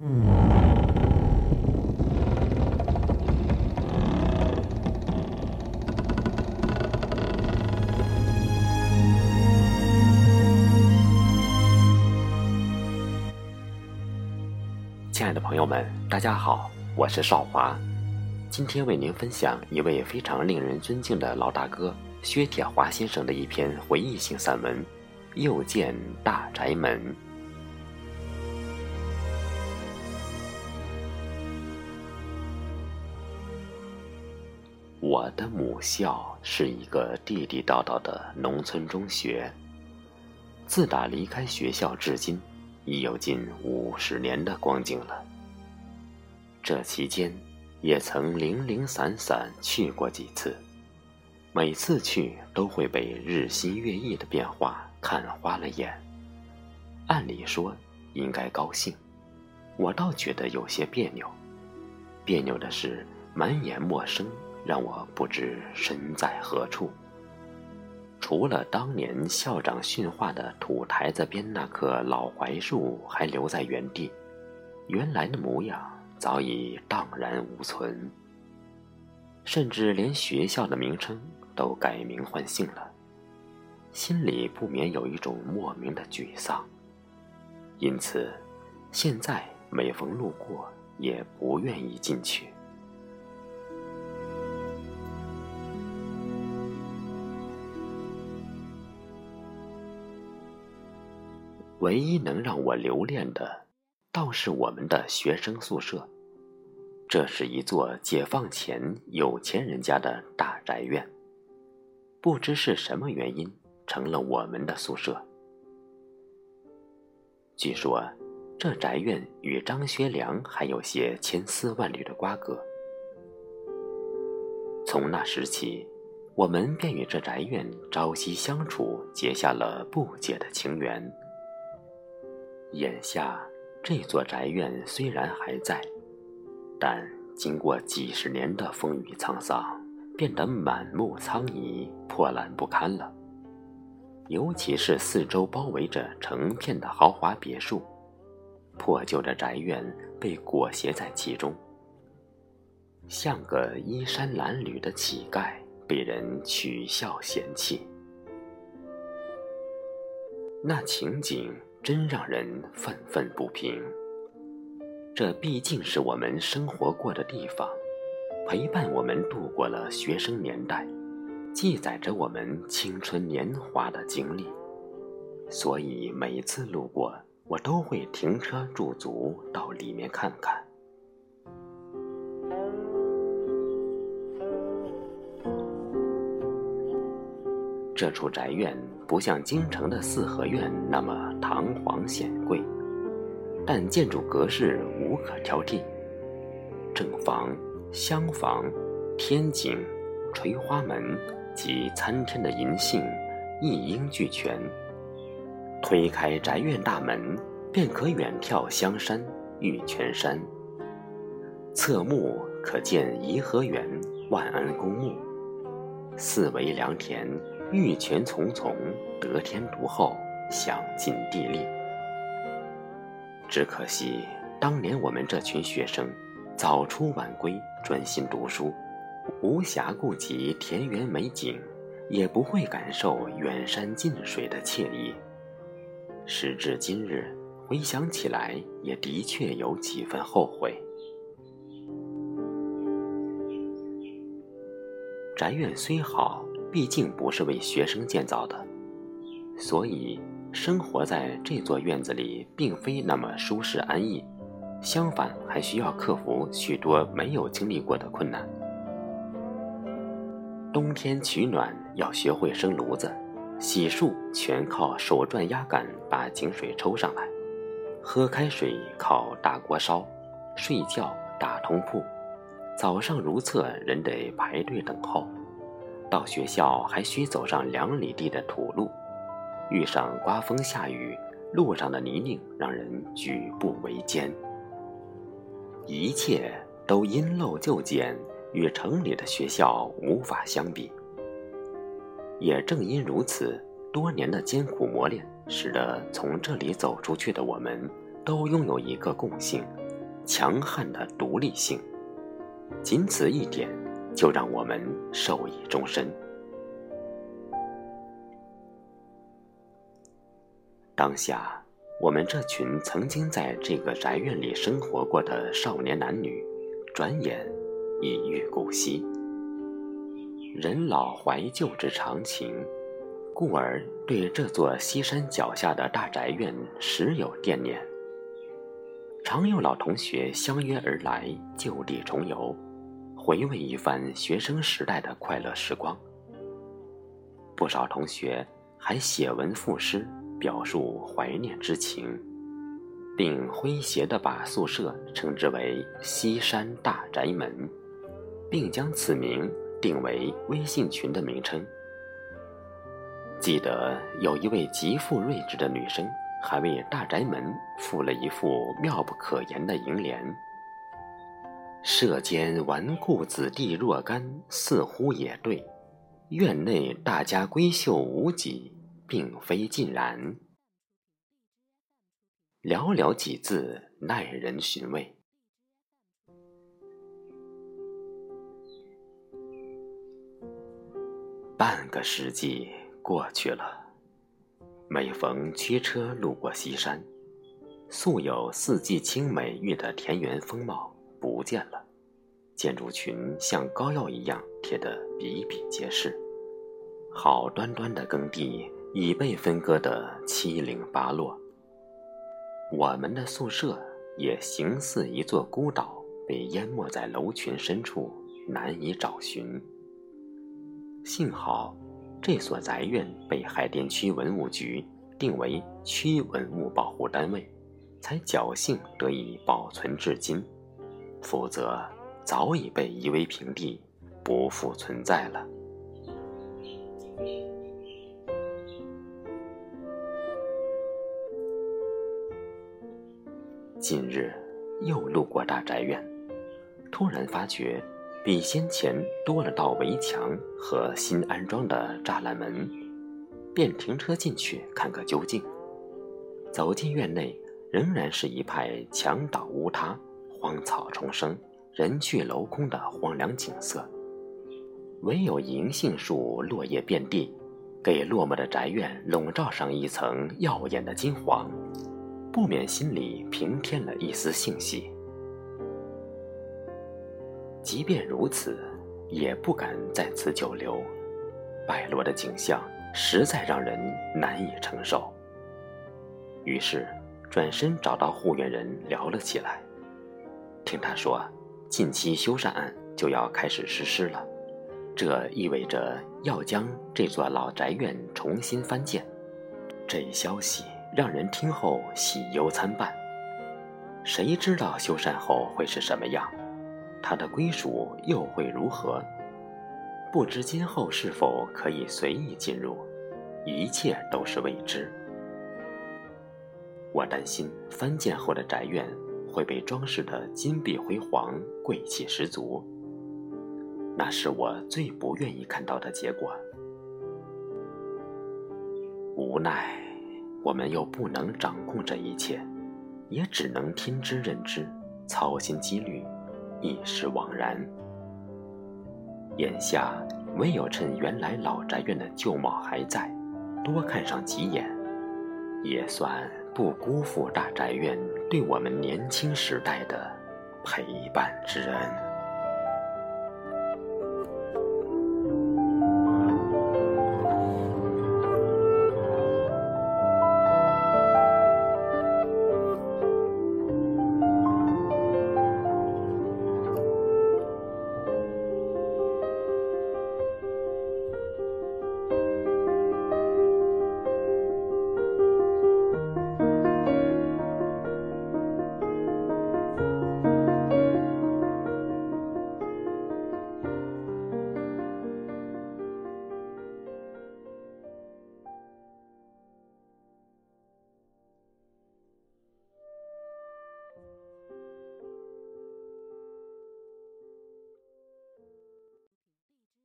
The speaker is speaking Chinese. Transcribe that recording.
亲爱的朋友们，大家好，我是少华，今天为您分享一位非常令人尊敬的老大哥薛铁华先生的一篇回忆性散文《又见大宅门》。我的母校是一个地地道道的农村中学，自打离开学校至今。已有近五十年的光景了。这期间，也曾零零散散去过几次，每次去都会被日新月异的变化看花了眼。按理说应该高兴，我倒觉得有些别扭。别扭的是满眼陌生，让我不知身在何处。除了当年校长训话的土台子边那棵老槐树还留在原地，原来的模样早已荡然无存。甚至连学校的名称都改名换姓了，心里不免有一种莫名的沮丧。因此，现在每逢路过，也不愿意进去。唯一能让我留恋的，倒是我们的学生宿舍。这是一座解放前有钱人家的大宅院，不知是什么原因成了我们的宿舍。据说，这宅院与张学良还有些千丝万缕的瓜葛。从那时起，我们便与这宅院朝夕相处，结下了不解的情缘。眼下这座宅院虽然还在，但经过几十年的风雨沧桑，变得满目苍夷、破烂不堪了。尤其是四周包围着成片的豪华别墅，破旧的宅院被裹挟在其中，像个衣衫褴褛的乞丐，被人取笑嫌弃。那情景。真让人愤愤不平。这毕竟是我们生活过的地方，陪伴我们度过了学生年代，记载着我们青春年华的经历。所以每次路过，我都会停车驻足到里面看看。这处宅院不像京城的四合院那么堂皇显贵，但建筑格式无可挑剔。正房、厢房、天井、垂花门及参天的银杏一应俱全。推开宅院大门，便可远眺香山、玉泉山。侧目可见颐和园、万安公墓，四围良田。玉泉丛丛，得天独厚，享尽地利。只可惜，当年我们这群学生早出晚归，专心读书，无暇顾及田园美景，也不会感受远山近水的惬意。时至今日，回想起来，也的确有几分后悔。宅院虽好。毕竟不是为学生建造的，所以生活在这座院子里并非那么舒适安逸，相反还需要克服许多没有经历过的困难。冬天取暖要学会生炉子，洗漱全靠手转压杆把井水抽上来，喝开水靠大锅烧，睡觉打通铺，早上如厕人得排队等候。到学校还需走上两里地的土路，遇上刮风下雨，路上的泥泞让人举步维艰。一切都因陋就简，与城里的学校无法相比。也正因如此，多年的艰苦磨练，使得从这里走出去的我们，都拥有一个共性，强悍的独立性，仅此一点就让我们受益终身。当下，我们这群曾经在这个宅院里生活过的少年男女，转眼已遇故稀。人老怀旧之常情，故而对这座西山脚下的大宅院时有惦念。常有老同学相约而来，就地重游，回味一番学生时代的快乐时光。不少同学还写文赋诗，表述怀念之情，并诙谐地把宿舍称之为“西山大宅门”，并将此名定为微信群的名称。记得有一位极富睿智的女生。还为大宅门附了一副妙不可言的楹联：“舍间纨绔子弟若干，似乎也对；院内大家闺秀无几，并非尽然。”寥寥几字，耐人寻味。半个世纪过去了。每逢驱车路过西山，素有四季青美玉的田园风貌不见了，建筑群像膏药一样贴得比比皆是，好端端的耕地已被分割得七零八落。我们的宿舍也形似一座孤岛，被淹没在楼群深处，难以找寻。幸好。这所宅院被海淀区文物局定为区文物保护单位，才侥幸得以保存至今，否则早已被夷为平地，不复存在了。近日又路过大宅院，突然发觉。比先前多了道围墙和新安装的栅栏门，便停车进去看个究竟。走进院内，仍然是一派墙倒屋塌、荒草丛生、人去楼空的荒凉景色，唯有银杏树落叶遍地，给落寞的宅院笼罩上一层耀眼的金黄，不免心里平添了一丝欣喜。即便如此，也不敢在此久留。败落的景象实在让人难以承受。于是，转身找到护院人聊了起来。听他说，近期修缮案就要开始实施了，这意味着要将这座老宅院重新翻建。这一消息让人听后喜忧参半。谁知道修缮后会是什么样？他的归属又会如何？不知今后是否可以随意进入，一切都是未知。我担心翻建后的宅院会被装饰的金碧辉煌、贵气十足，那是我最不愿意看到的结果。无奈，我们又不能掌控这一切，也只能听之任之，操心积虑。一时枉然。眼下唯有趁原来老宅院的旧貌还在，多看上几眼，也算不辜负大宅院对我们年轻时代的陪伴之恩。